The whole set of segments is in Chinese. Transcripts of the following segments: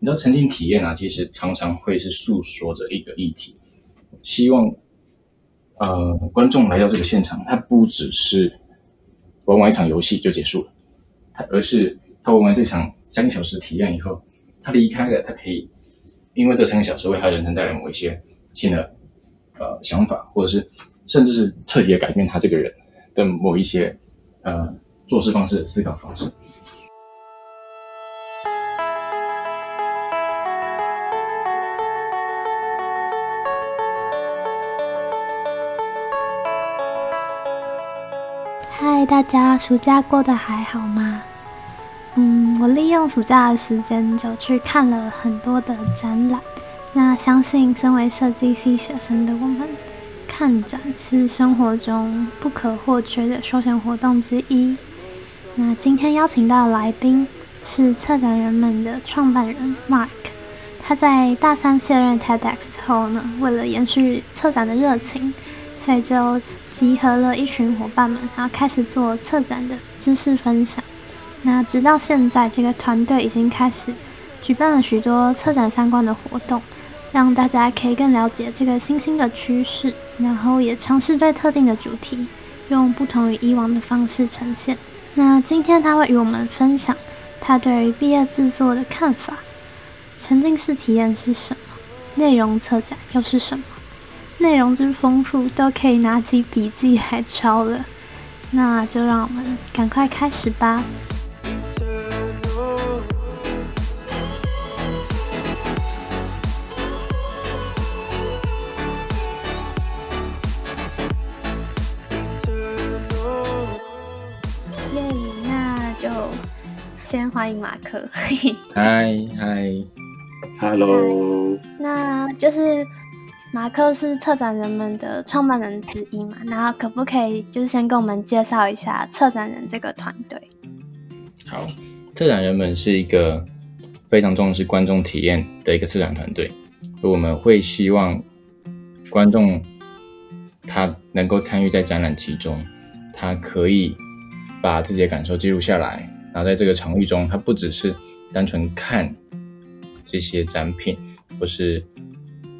你知道沉浸体验啊，其实常常会是诉说着一个议题，希望呃观众来到这个现场，他不只是玩完一场游戏就结束了，他而是他玩完这场三个小时体验以后，他离开了，他可以因为这三个小时为他人生带来某一些新的呃想法，或者是甚至是彻底的改变他这个人的某一些呃做事方式、思考方式。大家暑假过得还好吗？嗯，我利用暑假的时间就去看了很多的展览。那相信身为设计系学生的我们，看展是生活中不可或缺的休闲活动之一。那今天邀请到的来宾是策展人们的创办人 Mark。他在大三卸任 TEDx 后呢，为了延续策展的热情。所以就集合了一群伙伴们，然后开始做策展的知识分享。那直到现在，这个团队已经开始举办了许多策展相关的活动，让大家可以更了解这个新兴的趋势，然后也尝试对特定的主题用不同于以往的方式呈现。那今天他会与我们分享他对于毕业制作的看法。沉浸式体验是什么？内容策展又是什么？内容之丰富，都可以拿起笔记来抄了。那就让我们赶快开始吧。耶，那就先欢迎马克。嗨嗨，Hello。那就是。马克是策展人们的创办人之一嘛？然后可不可以就是先跟我们介绍一下策展人这个团队？好，策展人们是一个非常重视观众体验的一个策展团队。我们会希望观众他能够参与在展览其中，他可以把自己的感受记录下来，然后在这个场域中，他不只是单纯看这些展品，或是。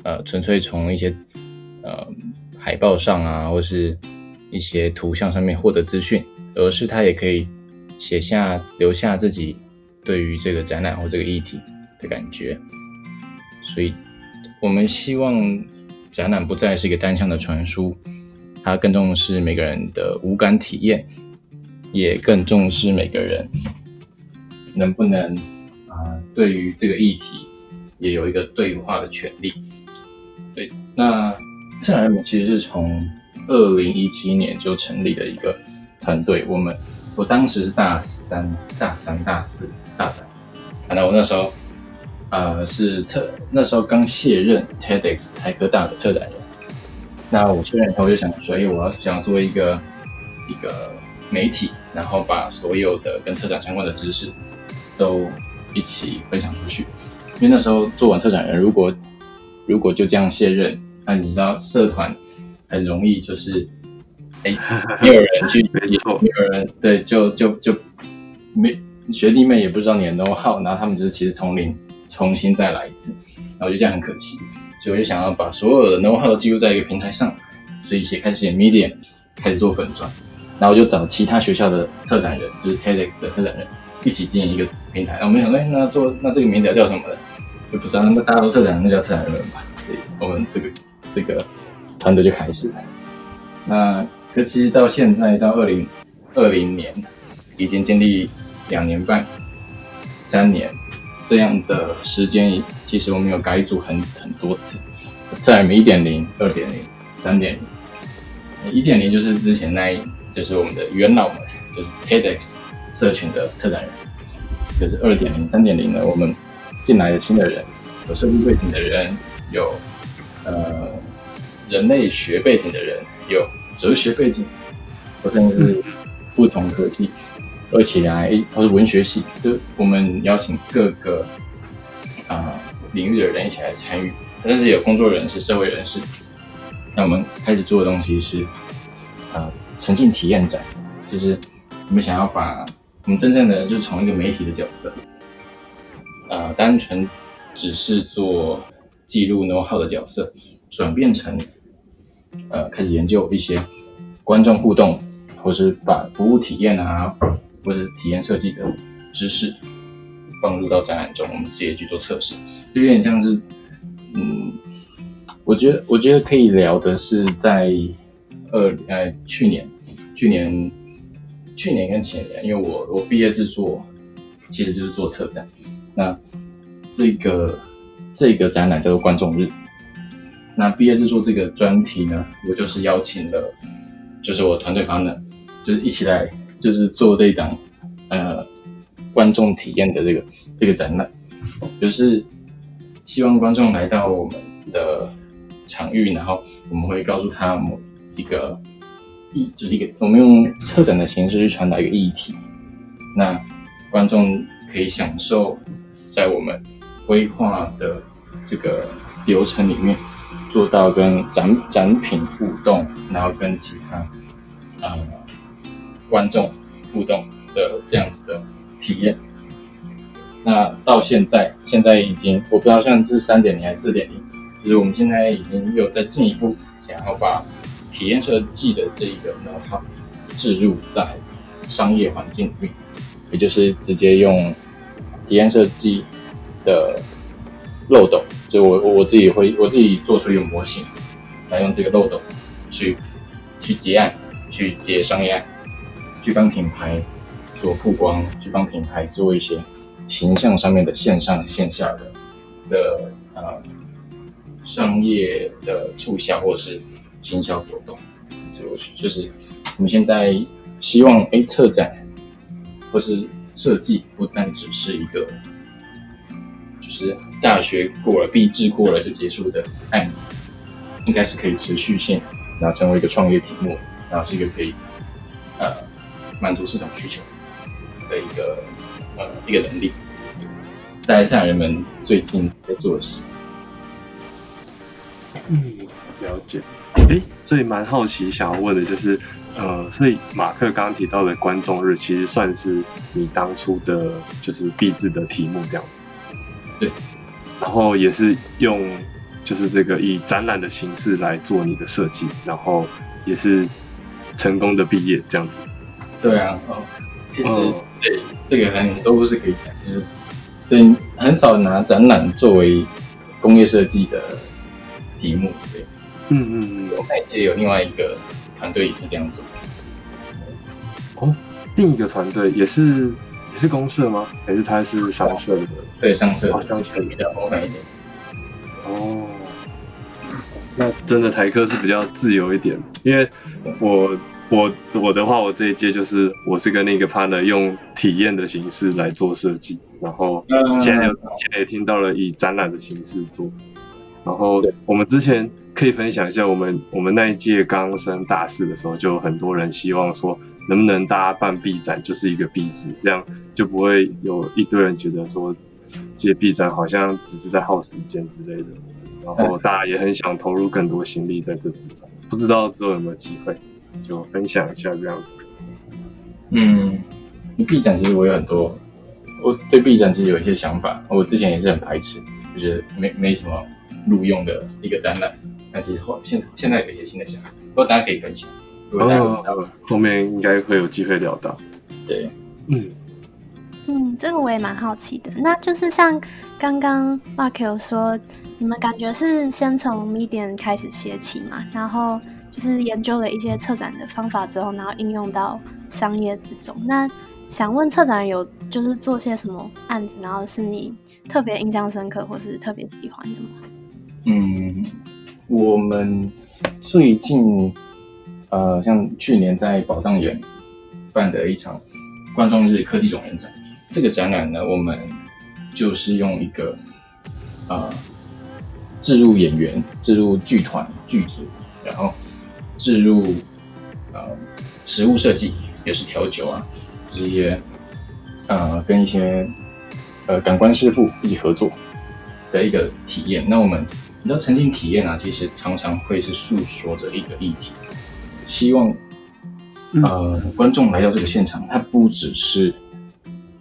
呃，纯粹从一些呃海报上啊，或是一些图像上面获得资讯，而是他也可以写下留下自己对于这个展览或这个议题的感觉。所以，我们希望展览不再是一个单向的传输，它更重视每个人的无感体验，也更重视每个人能不能啊对于这个议题也有一个对话的权利。对，那策展人们其实是从二零一七年就成立的一个团队。我们我当时是大三、大三、大四、大三，那我那时候呃是策那时候刚卸任 TEDx 台科大的策展人。那我卸任以后，就想说，哎，我要想做一个一个媒体，然后把所有的跟策展相关的知识都一起分享出去。因为那时候做完策展人，如果如果就这样卸任，那你知道社团很容易就是，哎，没有人去，没错，没有人对，就就就没学弟妹也不知道你的 know how，然后他们就是其实从零重新再来一次，然后我觉得这样很可惜，所以我就想要把所有的 know how 记录在一个平台上，所以写开始写 Medium，开始做粉钻，然后就找其他学校的策展人，就是 TEDx 的策展人一起经营一个平台，那我们想，哎，那做那这个名字要叫什么呢？就不知道，那大家都策展，那叫策展人吧。所以我们这个这个团队就开始了。那可其实到现在到二零二零年，已经经历两年半、三年这样的时间，其实我们有改组很很多次。策展人一点零、二点零、三点零。一点零就是之前那一，就是我们的元老们，就是 TEDx 社群的策展人。就是二点零、三点零呢，我们。进来的新的人，有设计背景的人，有呃人类学背景的人，有哲学背景，或者是不同科技，而且来或是文学系，就我们邀请各个啊领域的人一起来参与，甚至有工作人士、社会人士。那我们开始做的东西是啊沉浸体验展，就是我们想要把我们真正的就是从一个媒体的角色。呃，单纯只是做记录 know how 的角色，转变成呃开始研究一些观众互动，或是把服务体验啊，或者是体验设计的知识放入到展览中，我们直接去做测试，就有点像是嗯，我觉得我觉得可以聊的是在二呃去年去年去年跟前年，因为我我毕业制作其实就是做策展，那这个这个展览叫做观众日。那毕业制作这个专题呢，我就是邀请了，就是我团队方呢，就是一起来，就是做这一档呃观众体验的这个这个展览，就是希望观众来到我们的场域，然后我们会告诉他某一个议，就是一个我们用策展的形式去传达一个议题，那观众可以享受在我们规划的这个流程里面。做到跟展展品互动，然后跟其他呃观众互动的这样子的体验。那到现在，现在已经我不知道算是三点零还是四点零，就是我们现在已经有在进一步想要把体验设计的这一个呢，它置入在商业环境里面，也就是直接用体验设计的漏斗。就我我自己会我自己做出一个模型，来用这个漏斗去去接案，去接商业案，去帮品牌做曝光，去帮品牌做一些形象上面的线上线下的的呃商业的促销或者是行销活动。就就是我们现在希望哎策展或是设计不再只是一个就是。大学过了，毕制过了就结束的案子，应该是可以持续性，然后成为一个创业题目，然后是一个可以呃满足市场需求的一个呃一个能力。大概是人们最近在做的事。嗯，了解。哎，所以蛮好奇，想要问的就是，呃，所以马克刚刚提到的观众日，其实算是你当初的，就是毕制的题目这样子。对。然后也是用，就是这个以展览的形式来做你的设计，然后也是成功的毕业这样子。对啊，哦，其实对这个很都是可以讲，就是对很少拿展览作为工业设计的题目。对，嗯嗯嗯，我看也有另外一个团队也是这样做。哦，另一个团队也是也。是公社吗？还是他是商社的？对，商社，商社比较麻烦一点。哦，那真的台科是比较自由一点，因为我我我的话，我这一届就是我是跟那个 partner 用体验的形式来做设计，然后现在现在也听到了以展览的形式做，然后我们之前。可以分享一下，我们我们那一届刚升大四的时候，就很多人希望说，能不能大家办 B 展，就是一个 B 字，这样就不会有一堆人觉得说，这些 B 展好像只是在耗时间之类的。然后大家也很想投入更多心力在这之上，不知道之后有没有机会，就分享一下这样子。嗯，B 展其实我有很多，我对 B 展其实有一些想法，我之前也是很排斥，就觉得没没什么录用的一个展览。那其实后现现在有一些新的想法，不过大家可以分享。哦，后面应该会有机会聊到。对，嗯嗯，这个我也蛮好奇的。那就是像刚刚 Mark 有说，你们感觉是先从 Medium 开始写起嘛？然后就是研究了一些策展的方法之后，然后应用到商业之中。那想问策展人有就是做些什么案子，然后是你特别印象深刻或是特别喜欢的吗？嗯。我们最近，呃，像去年在宝藏园办的一场观众日科技总人展，这个展览呢，我们就是用一个呃，置入演员、置入剧团剧组，然后置入呃食物设计，也是调酒啊，这些呃跟一些呃感官师傅一起合作的一个体验。那我们。你知道沉浸体验啊，其实常常会是诉说着一个议题，希望呃观众来到这个现场，他不只是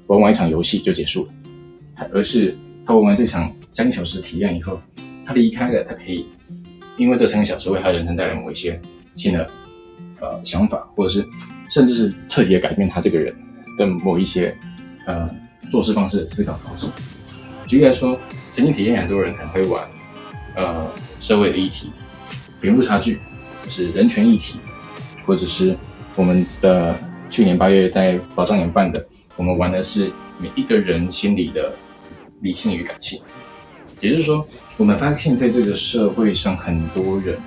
玩完一场游戏就结束了，而是他玩完这场三个小时体验以后，他离开了，他可以因为这三个小时为他人生带来某一些新的呃想法，或者是甚至是彻底的改变他这个人的某一些呃做事方式、思考方式。举例来说，沉浸体验很多人可能会玩呃社会的议题、贫富差距，是人权议题，或者是我们的去年八月在保障年办的，我们玩的是每一个人心里的理性与感性。也就是说，我们发现在这个社会上，很多人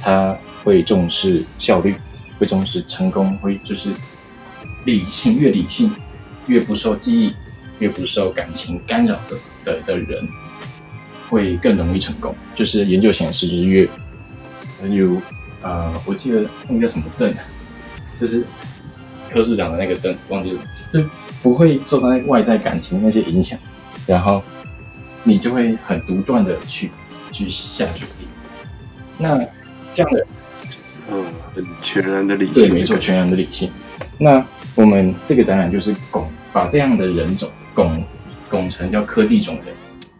他会重视效率，会重视成功，会就是理性越理性，越不受记忆，越不受感情干扰的的的人，会更容易成功。就是研究显示，就是越有呃，我记得那个叫什么症啊，就是科市长的那个症，忘记了，就不会受到那外在感情那些影响，然后。你就会很独断的去去下决定，那这样的就是嗯，很全然的理性，对，没错，全然的理性。那我们这个展览就是拱把这样的人种拱拱成叫科技种人，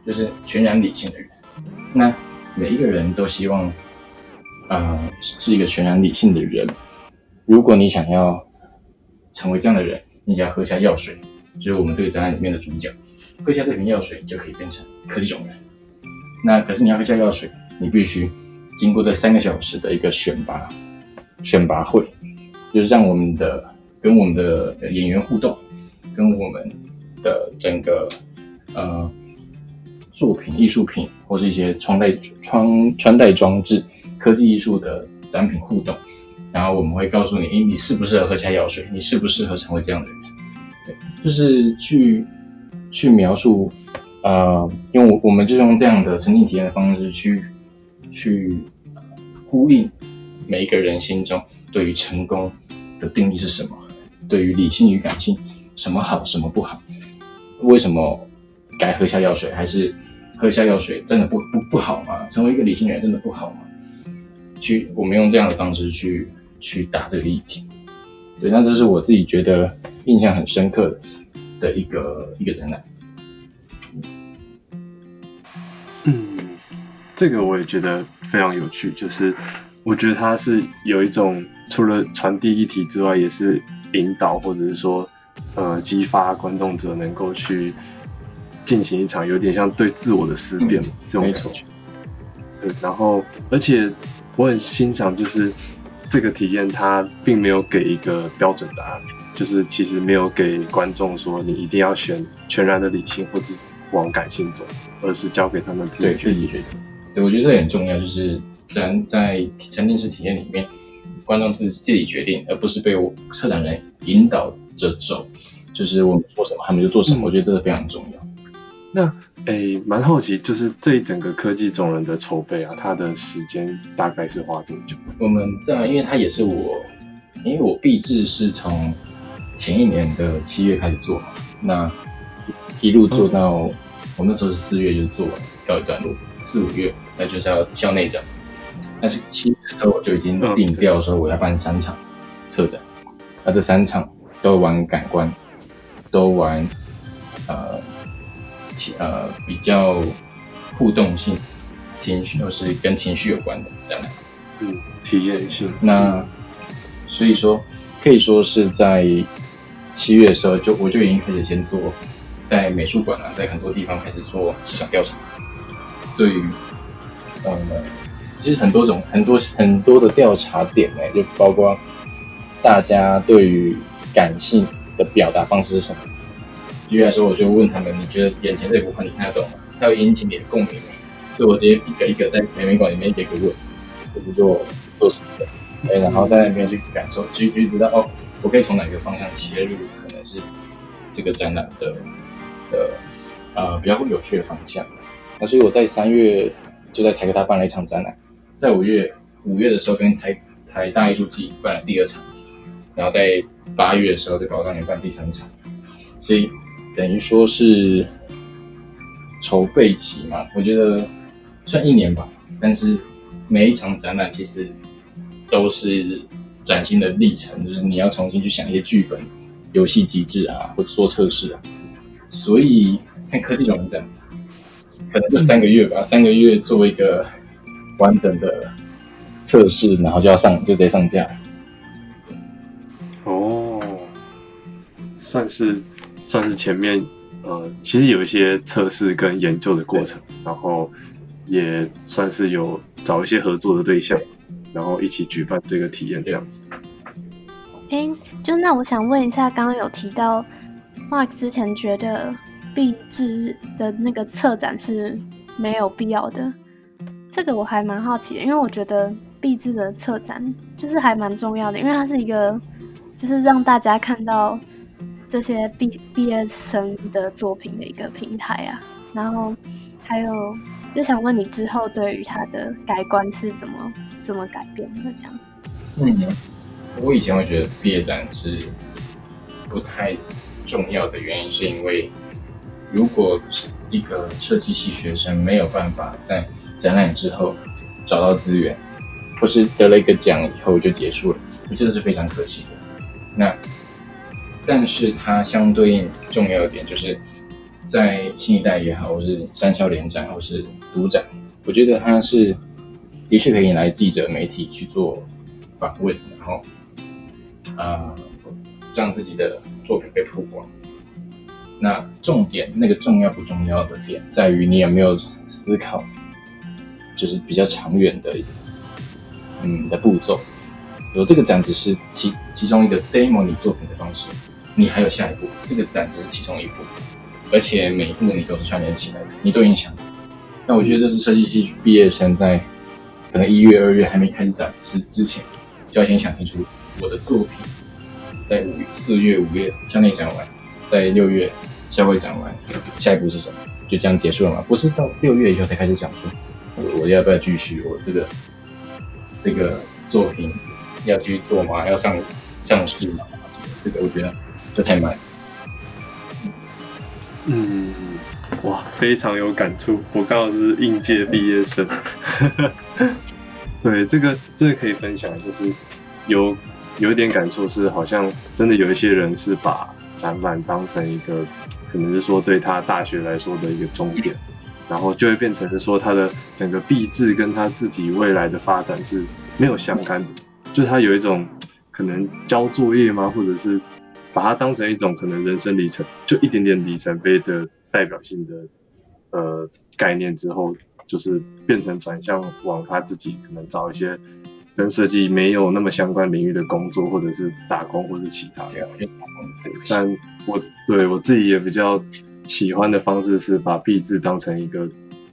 就是全然理性的人。那每一个人都希望，呃，是一个全然理性的人。如果你想要成为这样的人，你要喝下药水，就是我们这个展览里面的主角。喝下这瓶药水，你就可以变成科技种人。那可是你要喝下药水，你必须经过这三个小时的一个选拔选拔会，就是让我们的跟我们的演员互动，跟我们的整个呃作品、艺术品或是一些穿戴穿穿戴装置、科技艺术的展品互动。然后我们会告诉你，诶，你适不适合喝下药水？你适不适合成为这样的人？对，就是去。去描述，呃，因为我我们就用这样的沉浸体验的方式去去呼应每一个人心中对于成功的定义是什么，对于理性与感性什么好什么不好，为什么该喝下药水，还是喝下药水真的不不不好吗？成为一个理性人真的不好吗？去我们用这样的方式去去打这个议题，对，那这是我自己觉得印象很深刻的。的一个一个展览，嗯，这个我也觉得非常有趣，就是我觉得它是有一种除了传递议题之外，也是引导或者是说呃激发观众者能够去进行一场有点像对自我的思辨这种感觉。对，然后而且我很欣赏，就是这个体验它并没有给一个标准答案。就是其实没有给观众说你一定要选全然的理性或是往感性走，而是交给他们自己自己决定。对，我觉得这很重要，就是咱在沉浸式体验里面，观众自自己决定，而不是被策展人引导着走。就是我们做什么，他们就做什么。我觉得这个非常重要。那诶，蛮好奇，就是这一整个科技总人的筹备啊，它的时间大概是花多久？我们在，因为它也是我，因为我毕制是从。前一年的七月开始做嘛，那一路做到我那时候是四月就做完告一段落，四五月那就是要校内展，但是七月的时候我就已经定调说我要办三场策展，那这三场都玩感官，都玩呃情呃比较互动性情绪，都是跟情绪有关的这样，嗯，体验性。那所以说可以说是在。七月的时候，就我就已经开始先做，在美术馆啊，在很多地方开始做市场调查。对于，呃，其实很多种、很多很多的调查点呢，就包括大家对于感性的表达方式是什么。举例来说，我就问他们：你觉得眼前这幅画你看得懂吗？它会引起你的共鸣吗？所以我直接一个一个在美美馆里面一个一个问，就是做做实验。对，然后在那边去感受，去去知道哦，我可以从哪个方向切入，可能是这个展览的的呃比较有趣的方向。那所以我在三月就在台科大办了一场展览，在五月五月的时候跟台台大艺术季办了第二场，然后在八月的时候在宝藏园办第三场，所以等于说是筹备期嘛，我觉得算一年吧，但是每一场展览其实。都是崭新的历程，就是你要重新去想一些剧本、游戏机制啊，或者做测试啊。所以看科技展，可能就三个月吧，三个月做一个完整的测试，然后就要上，就直接上架。哦，算是算是前面呃，其实有一些测试跟研究的过程，然后也算是有找一些合作的对象，然后一起举办这个体验这样子。哎，就那我想问一下，刚刚有提到 Mark 之前觉得壁纸的那个策展是没有必要的，这个我还蛮好奇的，因为我觉得壁纸的策展就是还蛮重要的，因为它是一个就是让大家看到这些毕毕业生的作品的一个平台啊。然后还有就想问你之后对于它的改观是怎么怎么改变的这样？嗯。我以前会觉得毕业展是不太重要的原因，是因为如果一个设计系学生没有办法在展览之后找到资源，或是得了一个奖以后就结束了，我觉得是非常可惜的。那但是它相对应重要一点，就是在新一代也好，或是三校联展，或是独展，我觉得它是的确可以来记者媒体去做访问，然后。啊，让自己的作品被曝光。那重点，那个重要不重要的点，在于你有没有思考，就是比较长远的，嗯的步骤。有这个展只是其其中一个 demo 你作品的方式，你还有下一步，这个展只是其中一步，而且每一步你都是串联起来的，你都影响。那我觉得这是设计系毕业生在可能一月、二月还没开始展示之前，就要先想清楚。我的作品在五四月五月校内展完，在六月校会展完，下一步是什么？就这样结束了吗？不是到六月以后才开始想说，我我要不要继续？我这个这个作品要继续做吗？要上上市吗？这个我觉得就太慢。嗯，哇，非常有感触。我刚好是应届毕业生，对这个这个可以分享，就是有。有一点感触是，好像真的有一些人是把展览当成一个，可能是说对他大学来说的一个终点，然后就会变成是说他的整个毕制跟他自己未来的发展是没有相干的，就是他有一种可能交作业吗，或者是把它当成一种可能人生里程，就一点点里程碑的代表性的呃概念之后，就是变成转向往他自己可能找一些。跟设计没有那么相关领域的工作，或者是打工，或是其他的。但我对我自己也比较喜欢的方式是把毕制当成一个，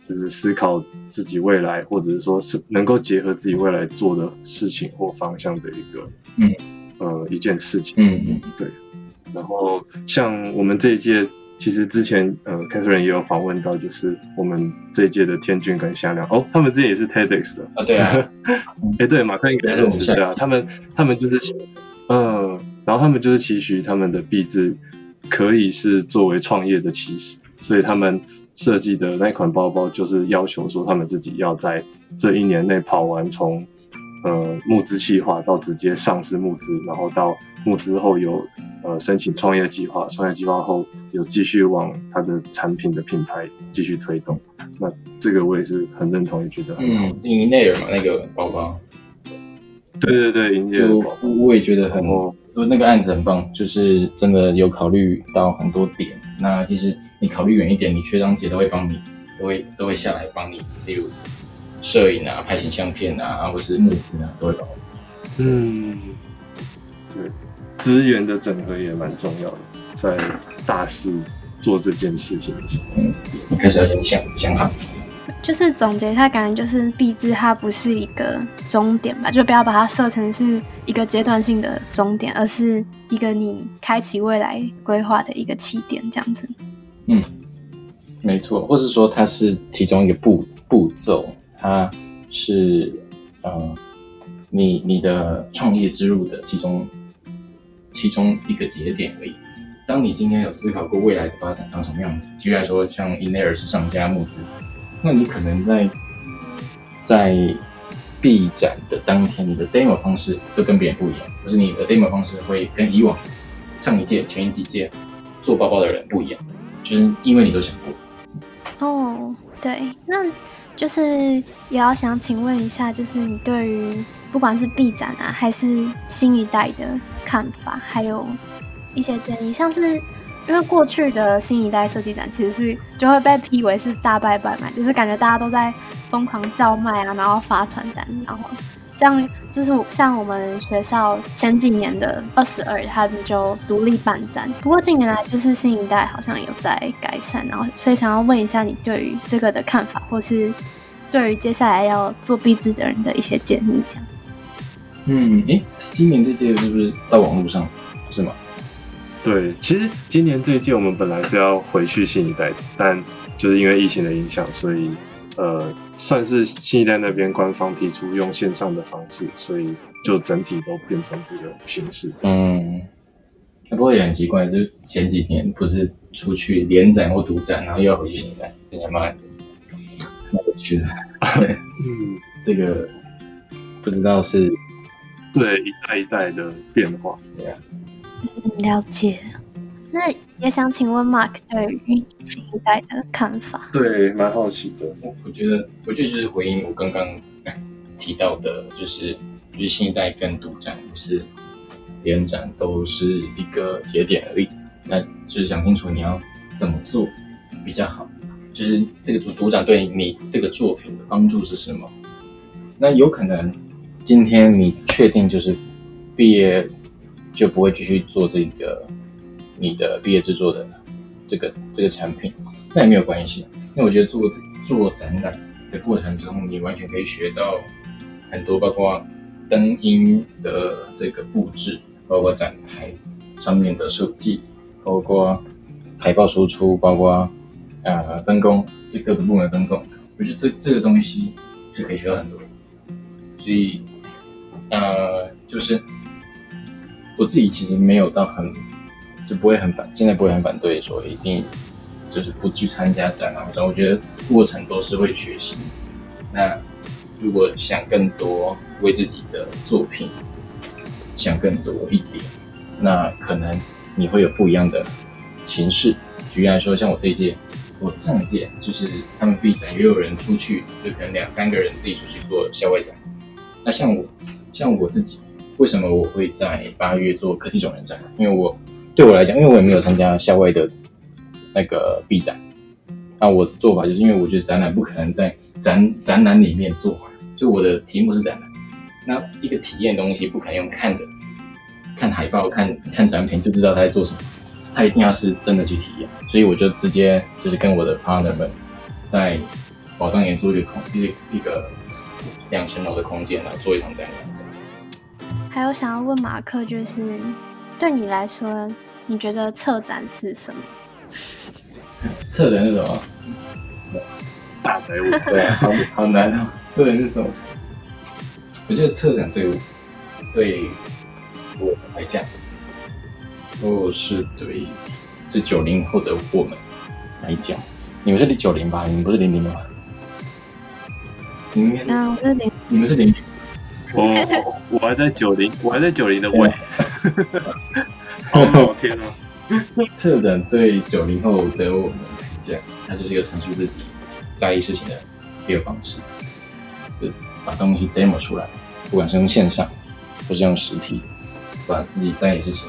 就是思考自己未来，或者是说是能够结合自己未来做的事情或方向的一个，嗯，呃，一件事情。嗯嗯，对。然后像我们这一届。其实之前呃，凯特人也有访问到，就是我们这一届的天俊跟夏亮哦，他们之前也是 TEDx 的啊，对啊，哎对，马克应该认识对啊，他们他们就是嗯，然后他们就是期许他们的币制可以是作为创业的起始，所以他们设计的那款包包就是要求说他们自己要在这一年内跑完从。呃，募资计划到直接上市募资，然后到募资后有呃申请创业计划，创业计划后有继续往他的产品的品牌继续推动。那这个我也是很认同，也觉得嗯，营内尔嘛那个包包，对对对，营内尔，我也觉得很，那个案子很棒，就是真的有考虑到很多点。那其实你考虑远一点，你学长姐都会帮你，都会都会下来帮你，例如。摄影啊，拍型相片啊，或是募资啊，都会帮。嗯，对，资源的整合也蛮重要的，在大四做这件事情的时候，嗯，开始要先想想好。就是总结一下，感觉就是毕制它不是一个终点吧，就不要把它设成是一个阶段性的终点，而是一个你开启未来规划的一个起点，这样子。嗯，没错，或是说它是其中一个步步骤。它是呃，你你的创业之路的其中其中一个节点而已。当你今天有思考过未来的发展长什么样子，举例来说，像 i n e r 是上家募资，那你可能在在 B 展的当天，你的 demo 方式都跟别人不一样，就是你的 demo 方式会跟以往上一届、前几届做包包的人不一样，就是因为你都想过。哦。对，那就是也要想请问一下，就是你对于不管是 B 展啊，还是新一代的看法，还有一些建议，像是因为过去的新一代设计展其实是就会被批为是大拜拜嘛，就是感觉大家都在疯狂叫卖啊，然后发传单，然后。这样就是像我们学校前几年的二十二，他们就独立办展。不过近年来就是新一代好像有在改善，然后所以想要问一下你对于这个的看法，或是对于接下来要做壁纸的人的一些建议，这样。嗯，诶，今年这届是不是到网络上是吗？对，其实今年这一届我们本来是要回去新一代，但就是因为疫情的影响，所以。呃，算是新一代那边官方提出用线上的方式，所以就整体都变成这个形式。嗯，不过也很奇怪，就前几年不是出去连展或独展，然后又要回去新一代，现在蛮蛮有趣的。嗯，这个不知道是对一代一代的变化。对啊，嗯，了解。那也想请问 Mark 对于新一代的看法？对，蛮好奇的。我我觉得，我觉得就是回应我刚刚提到的，就是就是新一代跟独占不是连展都是一个节点而已。那就是想清楚你要怎么做比较好，就是这个组独展对你这个作品的帮助是什么？那有可能今天你确定就是毕业就不会继续做这个。你的毕业制作的这个这个产品，那也没有关系，因为我觉得做做展览的过程中，你完全可以学到很多，包括灯音的这个布置，包括展台上面的设计，包括海报输出，包括呃分工，就各个部门分工，我觉得这这个东西是可以学到很多，所以呃就是我自己其实没有到很。就不会很反，现在不会很反对说一定就是不去参加展览。我觉得过程都是会学习。那如果想更多为自己的作品想更多一点，那可能你会有不一样的形式。举例来说，像我这一届，我上一届就是他们闭展，也有人出去，就可能两三个人自己出去做校外展。那像我，像我自己，为什么我会在八月做科技总人展？因为我。对我来讲，因为我也没有参加校外的那个 B 展，那我的做法就是因为我觉得展览不可能在展展览里面做，就我的题目是展览，那一个体验东西不可能用看的，看海报、看看展品就知道他在做什么，他一定要是真的去体验，所以我就直接就是跟我的 partner 们在宝藏岩租一个空一个一个两层楼的空间，然后做一场展览。还有想要问马克，就是对你来说。你觉得策展是什么？策展是什么？大财务 对，好好难哦。策展是什么？我觉得策展对我对我来讲，或是对这九零后的我们来讲，你们是九零吧？你们不是零零的吗？你们应该是，我是零，你们是零。我我还在九零，我还在九零的位。哦天哪！策展对九零后的我们来讲，它就是一个陈述自己在意事情的一个方式，就把东西 demo 出来，不管是用线上，或是用实体，把自己在意事情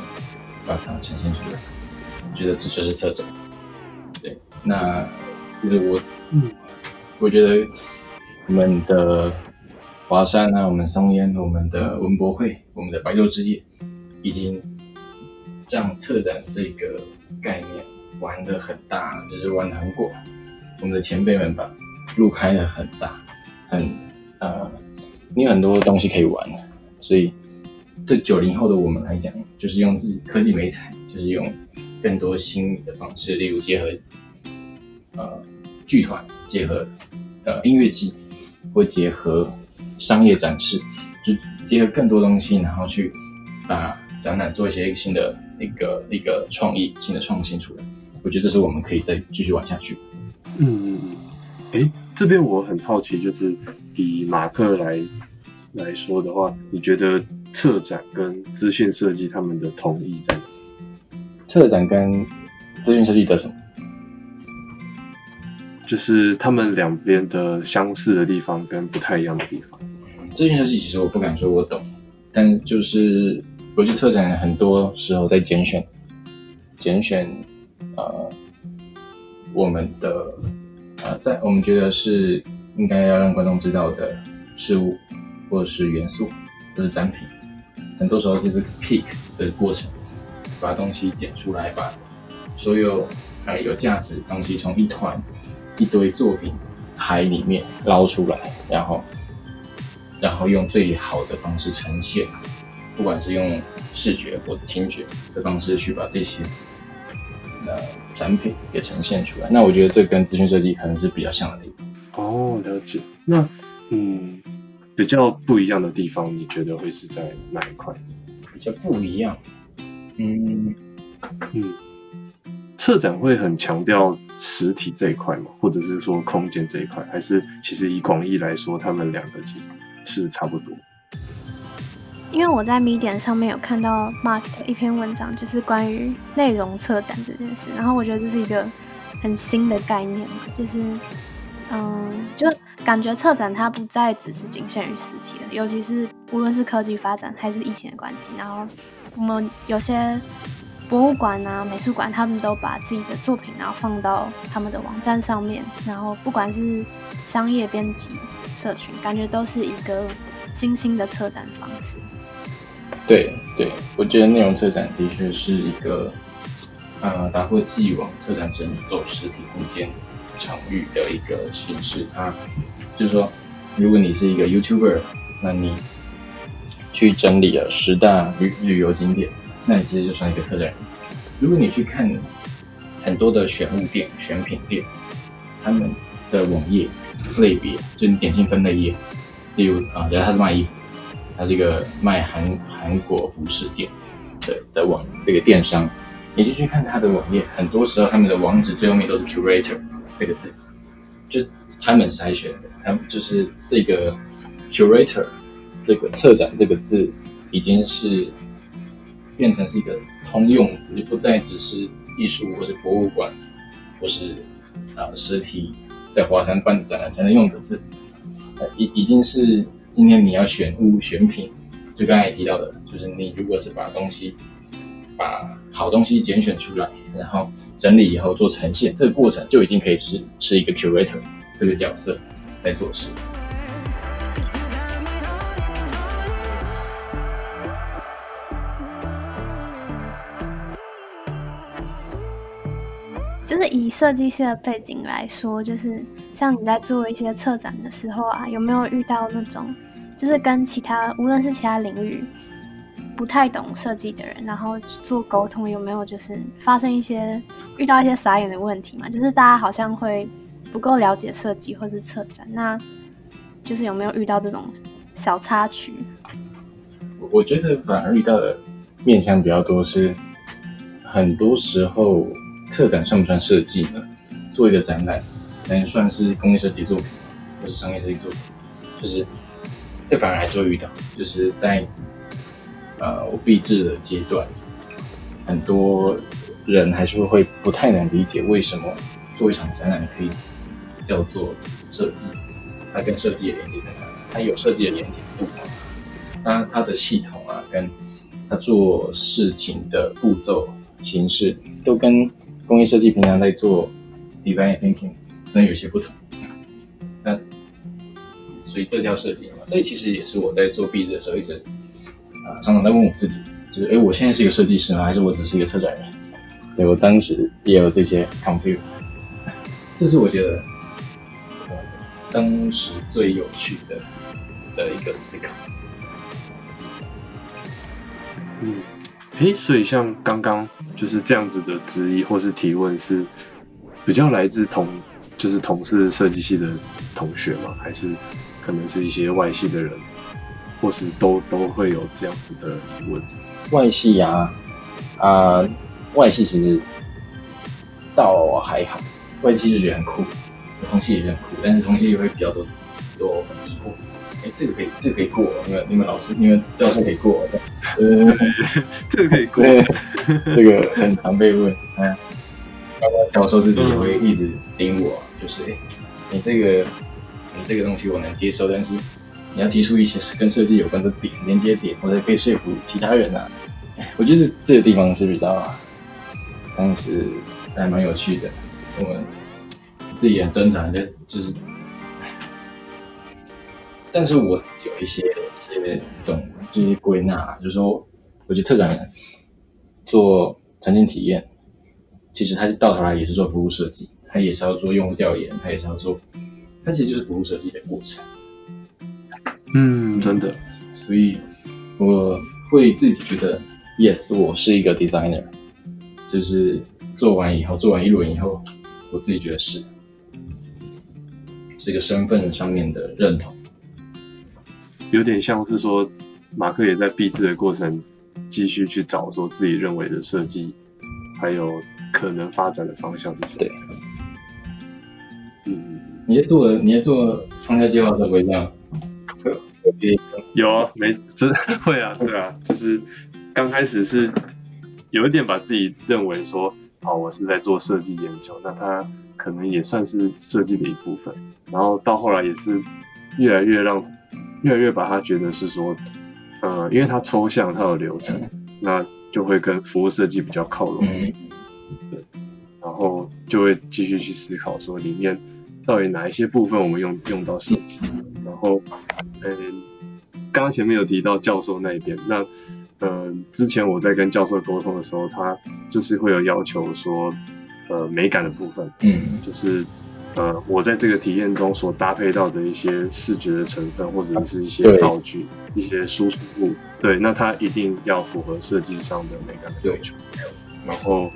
把它呈现出来。我觉得这就是策展。对，那就是我，嗯，我觉得我们的华山啊，我们松烟，我们的文博会，我们的白昼之夜，已经。让策展这个概念玩的很大，就是玩的很广。我们的前辈们把路开的很大，很呃，你有很多东西可以玩。所以对九零后的我们来讲，就是用自己科技美彩，就是用更多新颖的方式，例如结合呃剧团，结合呃音乐季，或结合商业展示，就结合更多东西，然后去把展览做一些新的。一个一个创意新的创新出来，我觉得这是我们可以再继续玩下去。嗯嗯嗯。哎，这边我很好奇，就是以马克来来说的话，你觉得策展跟资讯设计他们的同意在哪？策展跟资讯设计的什么？就是他们两边的相似的地方跟不太一样的地方。资讯设计其实我不敢说我懂，但就是国际策展很多时候在拣选，拣选呃我们的呃在我们觉得是应该要让观众知道的事物或者是元素或者展品，很多时候就是 pick 的过程，把东西剪出来，把所有呃有价值的东西从一团一堆作品海里面捞出来，然后。然后用最好的方式呈现，不管是用视觉或听觉的方式去把这些呃展品给呈现出来。那我觉得这跟资讯设计可能是比较像的地方。哦，了解。那嗯，比较不一样的地方，你觉得会是在哪一块？比较不一样，嗯嗯，策展会很强调实体这一块吗？或者是说空间这一块？还是其实以广义来说，他们两个其实？是差不多，因为我在 Medium 上面有看到 Mark 的一篇文章，就是关于内容策展这件事。然后我觉得这是一个很新的概念嘛，就是嗯，就感觉策展它不再只是仅限于实体了，尤其是无论是科技发展还是疫情的关系。然后我们有些博物馆啊、美术馆，他们都把自己的作品然后放到他们的网站上面，然后不管是商业编辑。社群感觉都是一个新兴的策展方式。对对，我觉得内容策展的确是一个呃打破既往策展只能走实体空间场域的一个形式。它就是说，如果你是一个 YouTuber，那你去整理了十大旅旅游景点，那你其实就算一个策展人。如果你去看很多的选物店、选品店，他们的网页。类别就你点进分类页，例如啊，假如他是卖衣服，他是一个卖韩韩国服饰店的的网这个电商，你就去看他的网页，很多时候他们的网址最后面都是 curator 这个字，就是他们筛选的，他们就是这个 curator 这个策展这个字已经是变成是一个通用词，不再只是艺术或是博物馆或是啊实体。在华山办展览才能用的字，呃，已已经是今天你要选物选品，就刚才提到的，就是你如果是把东西，把好东西拣选出来，然后整理以后做呈现，这个过程就已经可以是是一个 curator 这个角色在做事。就是以设计师的背景来说，就是像你在做一些策展的时候啊，有没有遇到那种，就是跟其他无论是其他领域不太懂设计的人，然后做沟通，有没有就是发生一些遇到一些傻眼的问题嘛？就是大家好像会不够了解设计或是策展，那就是有没有遇到这种小插曲？我觉得反而遇到的面向比较多，是很多时候。策展算不算设计呢？做一个展览，能算是工业设计作品，或是商业设计作品？就是这反而还是会遇到，就是在呃我毕制的阶段，很多人还是会不太能理解为什么做一场展览可以叫做设计，它跟设计的连接在哪里？它有设计的连接度？那它的系统啊，跟它做事情的步骤形式都跟。工业设计平常在做 design thinking，能有些不同。那所以这叫设计嘛？这其实也是我在做壁纸的时候一直啊常常在问我自己，就是哎，我现在是一个设计师吗？还是我只是一个策展人？对我当时也有这些 confuse。这是我觉得呃当时最有趣的的一个思考。嗯。诶，所以像刚刚就是这样子的质疑或是提问，是比较来自同就是同是设计系的同学吗？还是可能是一些外系的人，或是都都会有这样子的疑问？外系呀，啊，外系其实倒还好，外系就觉得很酷，同系也很酷，但是同系会比较多多疑惑。哎，这个可以，这个可以过，你们你们老师、你们教授可以过，呃，这个可以过，这个很常被问，嗯，包括教授自己也会一直盯我，就是哎，你这个你这个东西我能接受，但是你要提出一些跟设计有关的点连接点，我才可以说服其他人啊。我觉得这个地方是比较，但是还蛮有趣的。我们自己很挣扎，就就是，但是我有一些一些总这些归纳，就是说，我觉得策展人做产品体验，其实他到头来也是做服务设计，他也是要做用户调研，他也是要做，他其实就是服务设计的过程。嗯，真的，所以我会自己觉得。Yes，我是一个 designer，就是做完以后，做完一轮以后，我自己觉得是这个身份上面的认同，有点像是说马克也在毕制的过程继续去找说自己认为的设计，还有可能发展的方向是什么？嗯，你在做你在做创业计划的时候会这样？有啊，没真会啊，对啊，就是。刚开始是有一点把自己认为说，好，我是在做设计研究，那它可能也算是设计的一部分。然后到后来也是越来越让，越来越把它觉得是说，呃，因为它抽象，它有流程，那就会跟服务设计比较靠拢。对，然后就会继续去思考说，里面到底哪一些部分我们用用到设计。然后，嗯，刚刚前面有提到教授那一边，那。呃，之前我在跟教授沟通的时候，他就是会有要求说，呃，美感的部分，嗯，就是呃，我在这个体验中所搭配到的一些视觉的成分，或者是一些道具、一些输出物，对，那它一定要符合设计上的美感的要求。然后，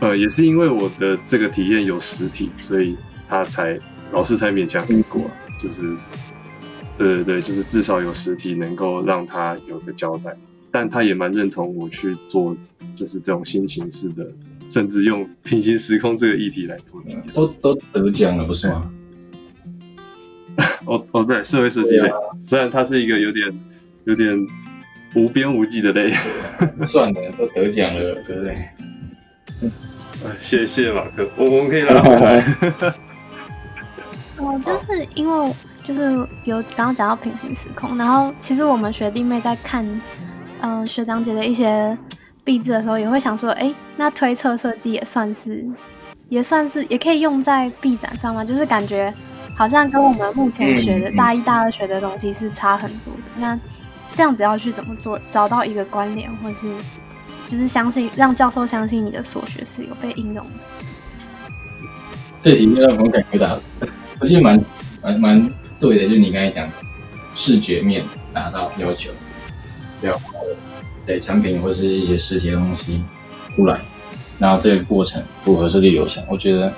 呃，也是因为我的这个体验有实体，所以他才老师才勉强给过，就是，对对对，就是至少有实体能够让他有个交代。但他也蛮认同我去做，就是这种新形式的，甚至用平行时空这个议题来做的，都都得奖了，不是吗？哦哦，对，社会设计类，虽然它是一个有点有点无边无际的类，算了，都得奖了，对不对？啊，谢谢马克，我我们可以拉回来。我就是因为就是有刚刚讲到平行时空，然后其实我们学弟妹在看。嗯，学长姐的一些壁纸的时候，也会想说，哎，那推测设计也算是，也算是，也可以用在臂展上吗？就是感觉好像跟我们目前学的大一、大二学的东西是差很多的。那这样子要去怎么做，找到一个关联，或是就是相信让教授相信你的所学是有被应用的。这题要我感回答，我觉得蛮蛮蛮对的，就是你刚才讲视觉面达到要求。要对产品或是一些实体的东西出来，然后这个过程符合设计流程，我觉得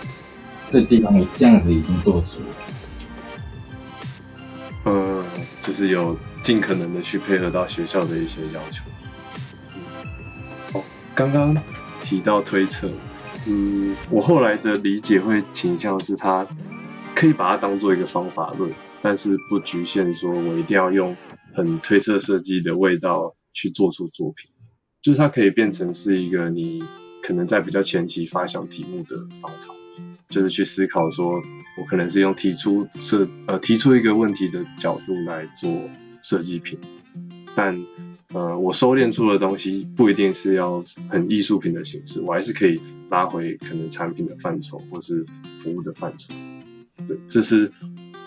这地方你这样子已经做足了。嗯，就是有尽可能的去配合到学校的一些要求。哦，刚刚提到推测，嗯，我后来的理解会倾向是它可以把它当做一个方法论，但是不局限说我一定要用。很推测设计的味道去做出作品，就是它可以变成是一个你可能在比较前期发想题目的方法，就是去思考说，我可能是用提出设呃提出一个问题的角度来做设计品，但呃我收敛出的东西不一定是要很艺术品的形式，我还是可以拉回可能产品的范畴或是服务的范畴，对，这是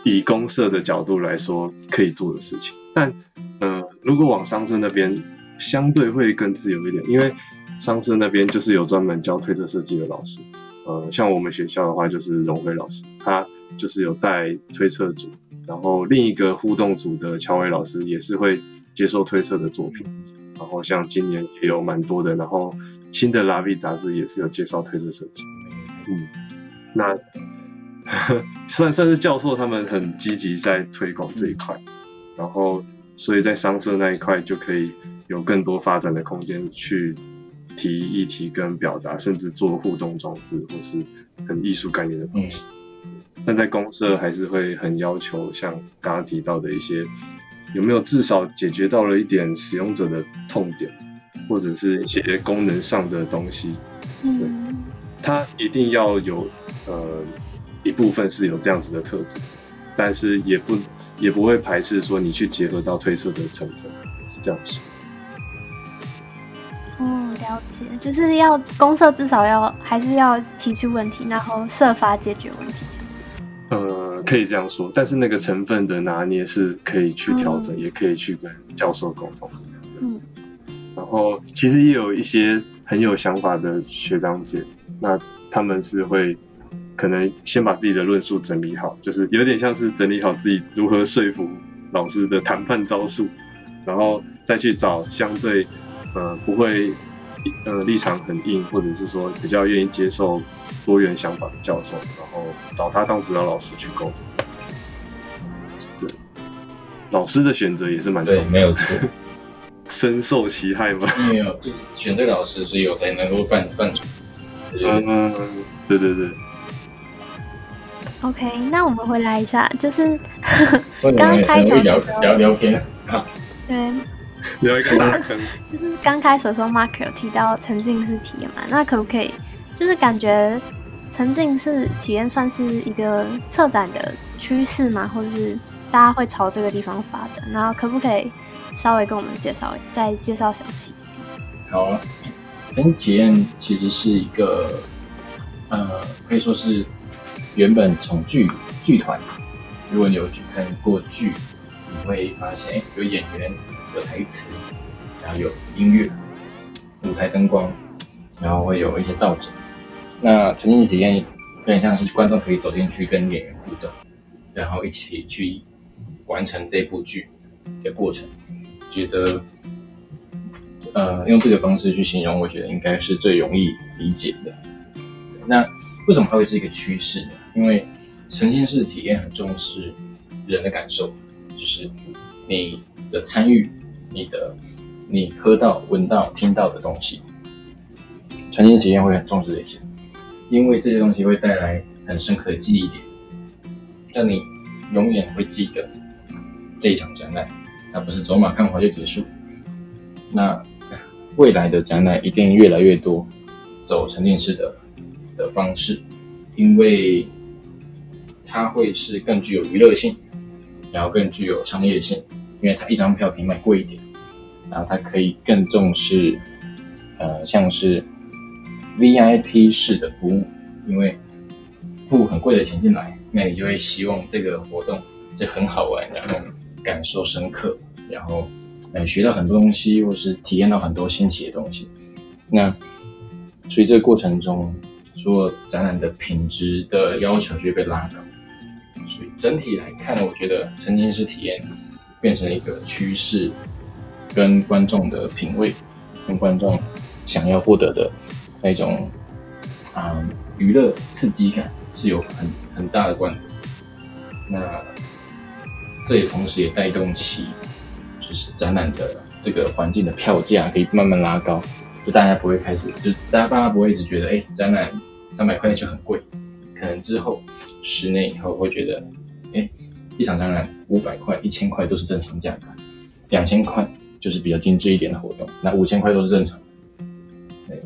以公社的角度来说可以做的事情。但，呃，如果往商社那边，相对会更自由一点，因为商社那边就是有专门教推车设计的老师，呃，像我们学校的话就是荣辉老师，他就是有带推测组，然后另一个互动组的乔伟老师也是会接受推测的作品，然后像今年也有蛮多的，然后新的拉比杂志也是有介绍推测设计，嗯，那 算算是教授他们很积极在推广这一块。然后，所以在商社那一块就可以有更多发展的空间，去提议题跟表达，甚至做互动装置或是很艺术概念的东西。但在公社还是会很要求，像刚刚提到的一些，有没有至少解决到了一点使用者的痛点，或者是一些功能上的东西。对，它一定要有呃一部分是有这样子的特质，但是也不也不会排斥说你去结合到褪色的成分，这样子。哦，了解，就是要公社至少要还是要提出问题，然后设法解决问题这样。呃，可以这样说，但是那个成分的拿捏是可以去调整，也可以去跟教授沟通。嗯，然后其实也有一些很有想法的学长姐，那他们是会可能先把自己的论述整理好，就是有点像是整理好自己如何说服老师的谈判招数，然后再去找相对呃不会呃立场很硬，或者是说比较愿意接受多元想法的教授，然后找他当时的老师去沟通。对，老师的选择也是蛮重，要的，没有错。深受其害吗？没有就是选对老师，所以我才能够办办出。就是嗯，对对对，OK，那我们回来一下，就是 刚开头聊的时候聊聊偏啊？对，聊一个大坑。就是刚开始的时候，Mark 有提到沉浸式体验嘛，那可不可以就是感觉沉浸式体验算是一个策展的趋势嘛，或者是大家会朝这个地方发展？然后可不可以稍微跟我们介绍，再介绍详细一点？好啊，沉浸体验其实是一个，呃，可以说是原本从剧剧团，如果你有去看过剧，你会发现，哎、有演员，有台词，然后有音乐、舞台灯光，然后会有一些造景。那沉浸式体验有点像是观众可以走进去跟演员互动，然后一起去完成这部剧的过程，觉得。呃，用这个方式去形容，我觉得应该是最容易理解的。那为什么它会是一个趋势呢？因为沉浸式体验很重视人的感受，就是你的参与，你的你喝到、闻到、听到的东西，沉浸体验会很重视这些，因为这些东西会带来很深刻的记忆点，让你永远会记得这一场展览，它不是走马看花就结束。那未来的展览一定越来越多走沉浸式的的方式，因为它会是更具有娱乐性，然后更具有商业性，因为它一张票可以卖贵一点，然后它可以更重视呃像是 VIP 式的服务，因为付很贵的钱进来，那你就会希望这个活动是很好玩，然后感受深刻，然后呃学到很多东西，或是体验到很多新奇的东西。那所以这个过程中，说展览的品质的要求就被拉高。所以整体来看，我觉得沉浸式体验变成一个趋势，跟观众的品味，跟观众想要获得的那种啊、娱乐刺激感是有很很大的关联。那这也同时也带动起就是展览的这个环境的票价可以慢慢拉高，就大家不会开始，就大家大家不会一直觉得，哎、展览三百块钱就很贵，可能之后十年以后会觉得，哎、一场展览五百块、一千块都是正常价格，两千块就是比较精致一点的活动，那五千块都是正常的。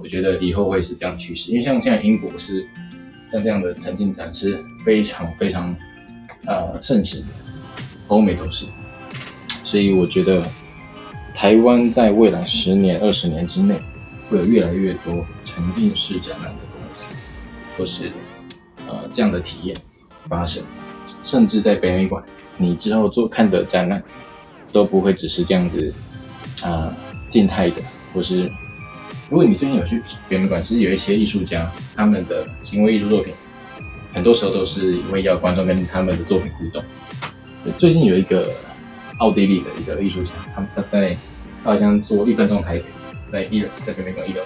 我觉得以后会是这样的趋势，因为像现在英国是像这样的沉浸展是非常非常呃盛行的，欧美都是，所以我觉得台湾在未来十年、二十年之内，会有越来越多沉浸式展览的公司，或是呃这样的体验发生，甚至在北美馆，你之后做看的展览都不会只是这样子啊、呃静态的，或是如果你最近有去北美馆，其实有一些艺术家他们的行为艺术作品，很多时候都是因为要观众跟他们的作品互动。对最近有一个奥地利的一个艺术家，他他在他好像做一分钟台北，在一楼，在北美馆一楼。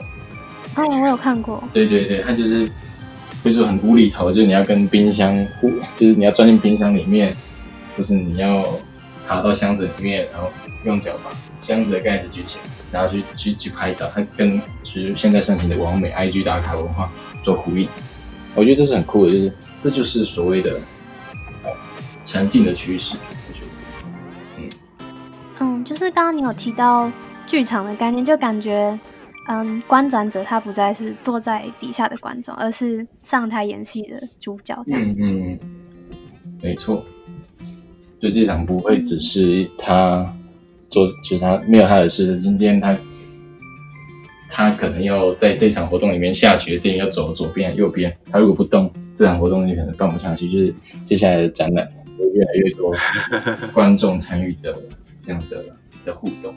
哦，我有看过，对对对，他就是会说很无厘头，就是你要跟冰箱互，就是你要钻进冰箱里面，就是你要爬到箱子里面，然后用脚把箱子的盖子举起来，然后去去去拍照，它跟就是现在盛行的完美 IG 打卡文化做呼应。我觉得这是很酷的，就是这就是所谓的呃沉浸的趋势，我觉得。嗯嗯，就是刚刚你有提到剧场的概念，就感觉嗯，观展者他不再是坐在底下的观众，而是上台演戏的主角这样。嗯嗯，没错。就这场不会只是他做，就是他没有他的事。今天他他可能要在这场活动里面下决定，要走左边右边。他如果不动，这场活动就可能办不下去。就是接下来的展览会越来越多观众参与的这样的的互动。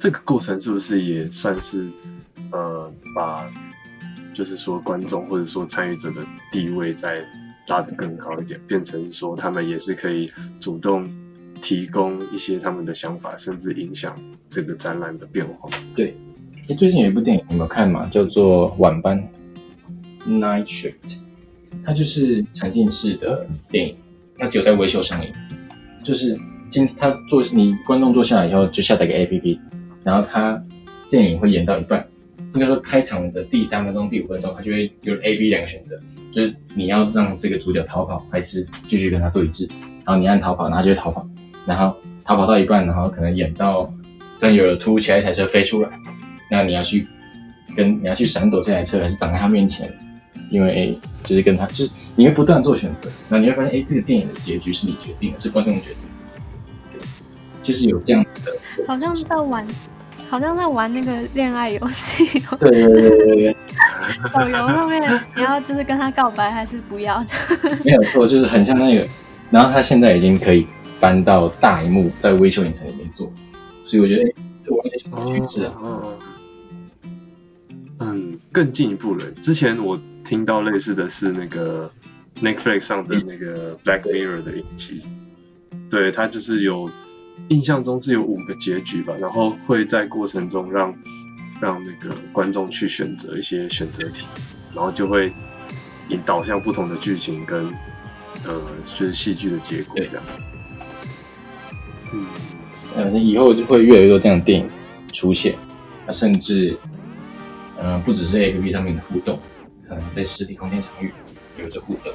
这个过程是不是也算是呃，把就是说观众或者说参与者的地位再拉得更高一点，变成说他们也是可以主动提供一些他们的想法，甚至影响这个展览的变化。对，哎，最近有一部电影，有没有看嘛？叫做《晚班》（Night Shift），它就是沉浸式的电影，它只有在维修上映。就是今他坐你观众坐下来以后，就下载个 APP。然后他电影会演到一半，应该说开场的第三分钟、第五分钟，他就会有 A、B 两个选择，就是你要让这个主角逃跑，还是继续跟他对峙。然后你按逃跑，然后就会逃跑。然后逃跑到一半，然后可能演到突然有了突如其来一台车飞出来，那你要去跟你要去闪躲这台车，还是挡在他面前？因为 A 就是跟他就是你会不断做选择，那你会发现，哎，这个电影的结局是你决定的，是观众决定。其实有这样子的，好像在玩。好像在玩那个恋爱游戏，对对对对对，手游上面你要就是跟他告白还是不要？没有错，就是很像那个。然后他现在已经可以搬到大荧幕，在微秀影城里面做，所以我觉得这完全是趋势啊。嗯，更进一步了。之前我听到类似的是那个 Netflix 上的那个 Black Mirror 的影集，对它就是有。印象中是有五个结局吧，然后会在过程中让让那个观众去选择一些选择题，然后就会引导向不同的剧情跟呃就是戏剧的结果这样。嗯，呃，以后就会越来越多这样的电影出现，那甚至嗯不只是 A P P 上面的互动，可能在实体空间场域有着互动，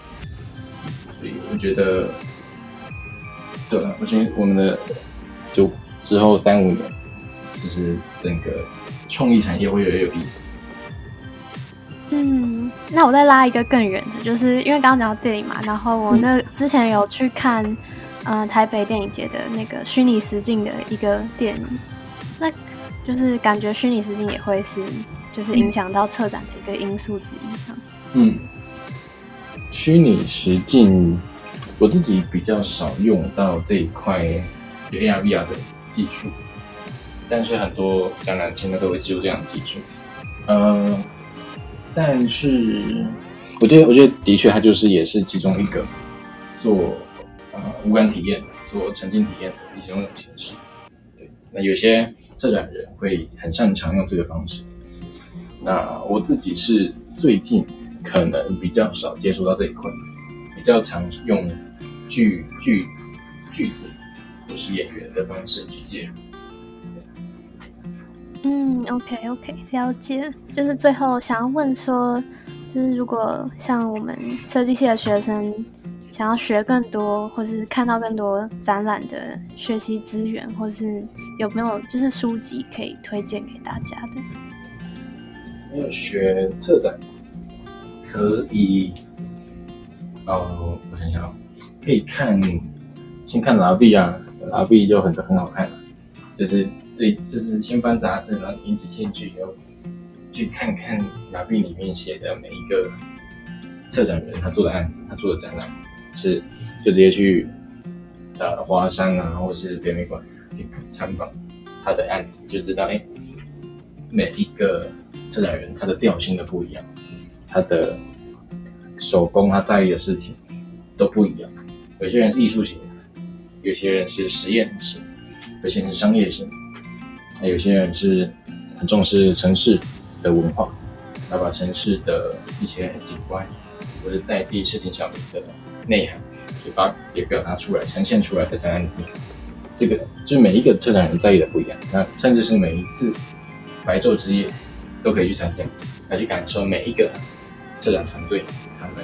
所以我觉得，对啊，我觉得我们的。就之后三五年，就是整个创意产业会越来越有意思。嗯，那我再拉一个更远的，就是因为刚刚讲到电影嘛，然后我那之前有去看，嗯，台北电影节的那个虚拟实境的一个电影，那就是感觉虚拟实境也会是，就是影响到策展的一个因素之一，这样。嗯，虚拟实境我自己比较少用到这一块。有 AR、VR 的技术，但是很多展览现在都会记录这样的技术。呃，但是我觉得，我觉得的确，它就是也是其中一个做呃无感体验、做沉浸体验的一种形式。对，那有些策展人会很擅长用这个方式。那我自己是最近可能比较少接触到这一块，比较常用句句句子。不是演员的方式去介入。嗯，OK OK，了解。就是最后想要问说，就是如果像我们设计系的学生想要学更多，或是看到更多展览的学习资源，或是有没有就是书籍可以推荐给大家的？没有学策展，可以，哦，我想想，可以看，先看拉比啊。拉 B 就很很好看了，就是最就是先翻杂志，然后引起兴趣，然后去看看拉 B 里面写的每一个策展人他做的案子，他做的展览是就直接去呃华山啊，或是北美馆去参访他的案子，就知道哎每一个策展人他的调性都不一样，他的手工他在意的事情都不一样，有些人是艺术型。有些人是实验性，有些人是商业性，那有些人是很重视城市的文化，要把城市的一些景观或者在地事情小民的内涵，就把也表达出来、呈现出来在展览里面。这个就是每一个策展人在意的不一样，那甚至是每一次白昼之夜都可以去参加，来去感受每一个策展团队他们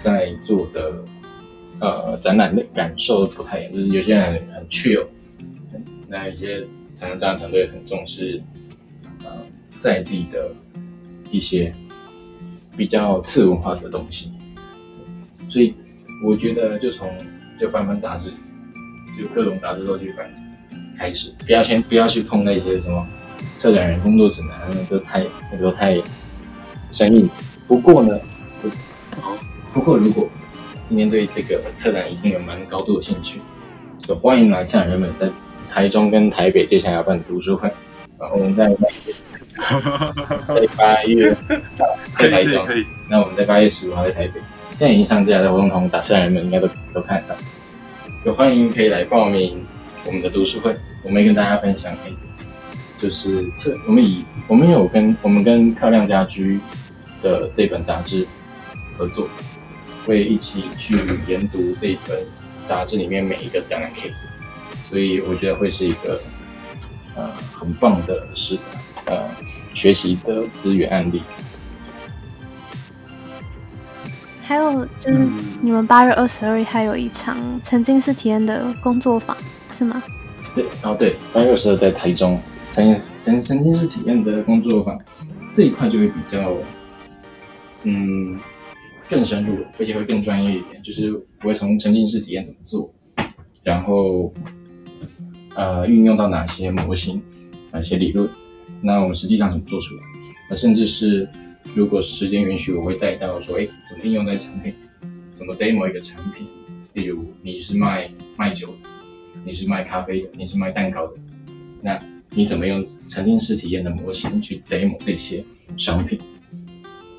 在做的。呃，展览的感受不太一样，就是有些人很 chill，那有些台湾展览团队很重视呃在地的一些比较次文化的东西，所以我觉得就从就翻翻杂志，就各种杂志都去翻开始，不要先不要去碰那些什么策展人工作指南，那都太那都太生硬。不过呢，不过如果今天对这个策展已经有蛮高度的兴趣，就欢迎来策展人们在台中跟台北接下来要办读书会，然后我们在八月在台中，那我们在八月十五号在台北，现在已经上架，的活动通打策展人们应该都都看得到，有欢迎可以来报名我们的读书会，我们跟大家分享，就是策我们以我们有跟我们跟漂亮家居的这本杂志合作。会一起去研读这本杂志里面每一个展览 case，所以我觉得会是一个呃很棒的是呃学习的资源案例。还有就是你们八月二十二日还有一场沉浸式体验的工作坊是吗？对，哦对，八月二十二在台中沉浸沉沉浸式体验的工作坊这一块就会比较嗯。更深入，而且会更专业一点，就是我会从沉浸式体验怎么做，然后呃运用到哪些模型、哪些理论，那我们实际上怎么做出来？那甚至是如果时间允许，我会带到说，哎，怎么应用在产品？怎么 demo 一个产品？例如你是卖卖酒的，你是卖咖啡的，你是卖蛋糕的，那你怎么用沉浸式体验的模型去 demo 这些商品？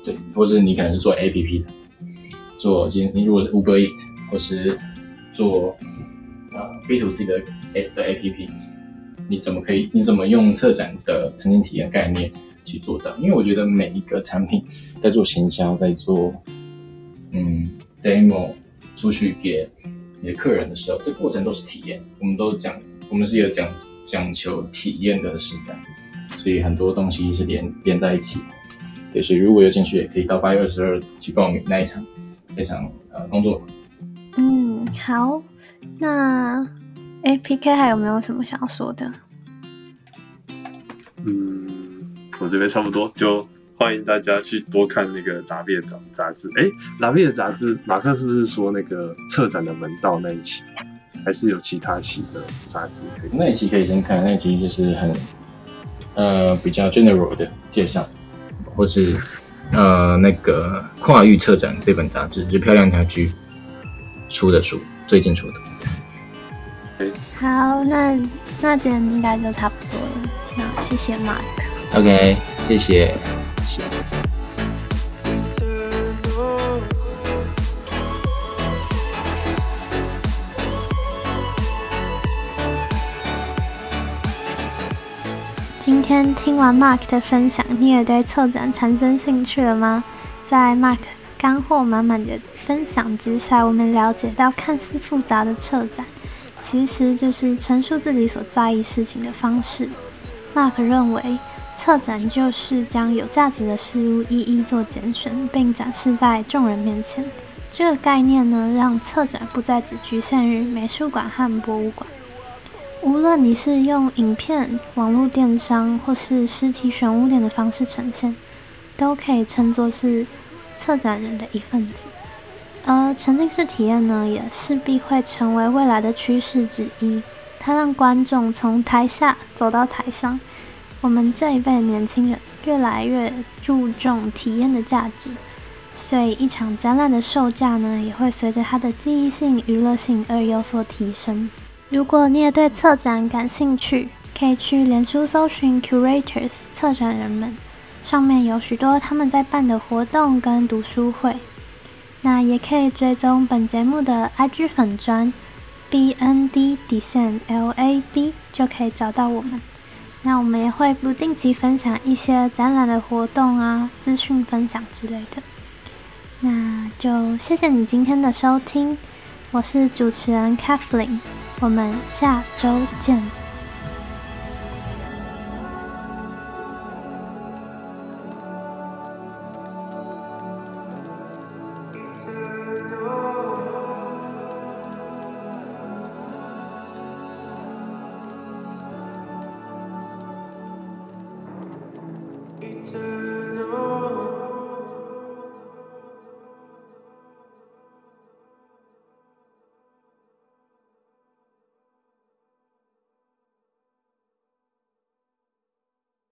对，或者你可能是做 APP 的。做今你如果是 Uber Eat 或是做呃 B to C 的 A 的 A P P，你怎么可以？你怎么用策展的沉浸体验概念去做到？因为我觉得每一个产品在做行销，在做嗯 demo 出去给你的客人的时候，这过程都是体验。我们都讲，我们是一个讲讲求体验的时代，所以很多东西是连连在一起。对，所以如果有兴趣，也可以到八月二十二去报名那一场。非常呃工作。嗯，好，那哎 P K 还有没有什么想要说的？嗯，我这边差不多，就欢迎大家去多看那个达比的杂杂志。哎，达比的杂志，马克是不是说那个策展的门道那一期，还是有其他期的杂志？那一期可以先看，那一期就是很呃比较 general 的介绍，或是。呃，那个跨域策展这本杂志，就漂亮家居出的书，最近出的。好，那那今天应该就差不多了。那谢谢 Mark。OK，谢谢，谢谢。今天听完 Mark 的分享，你也对策展产生兴趣了吗？在 Mark 干货满满的分享之下，我们了解到看似复杂的策展，其实就是陈述自己所在意事情的方式。Mark 认为，策展就是将有价值的事物一一做拣选，并展示在众人面前。这个概念呢，让策展不再只局限于美术馆和博物馆。无论你是用影片、网络电商或是实体选物店的方式呈现，都可以称作是策展人的一份子。而沉浸式体验呢，也势必会成为未来的趋势之一。它让观众从台下走到台上。我们这一辈年轻人越来越注重体验的价值，所以一场展览的售价呢，也会随着它的记忆性、娱乐性而有所提升。如果你也对策展感兴趣，可以去脸书搜寻 Curators 策展人们，上面有许多他们在办的活动跟读书会。那也可以追踪本节目的 IG 粉砖 BND 底线 LAB，就可以找到我们。那我们也会不定期分享一些展览的活动啊、资讯分享之类的。那就谢谢你今天的收听，我是主持人 Kathleen。我们下周见。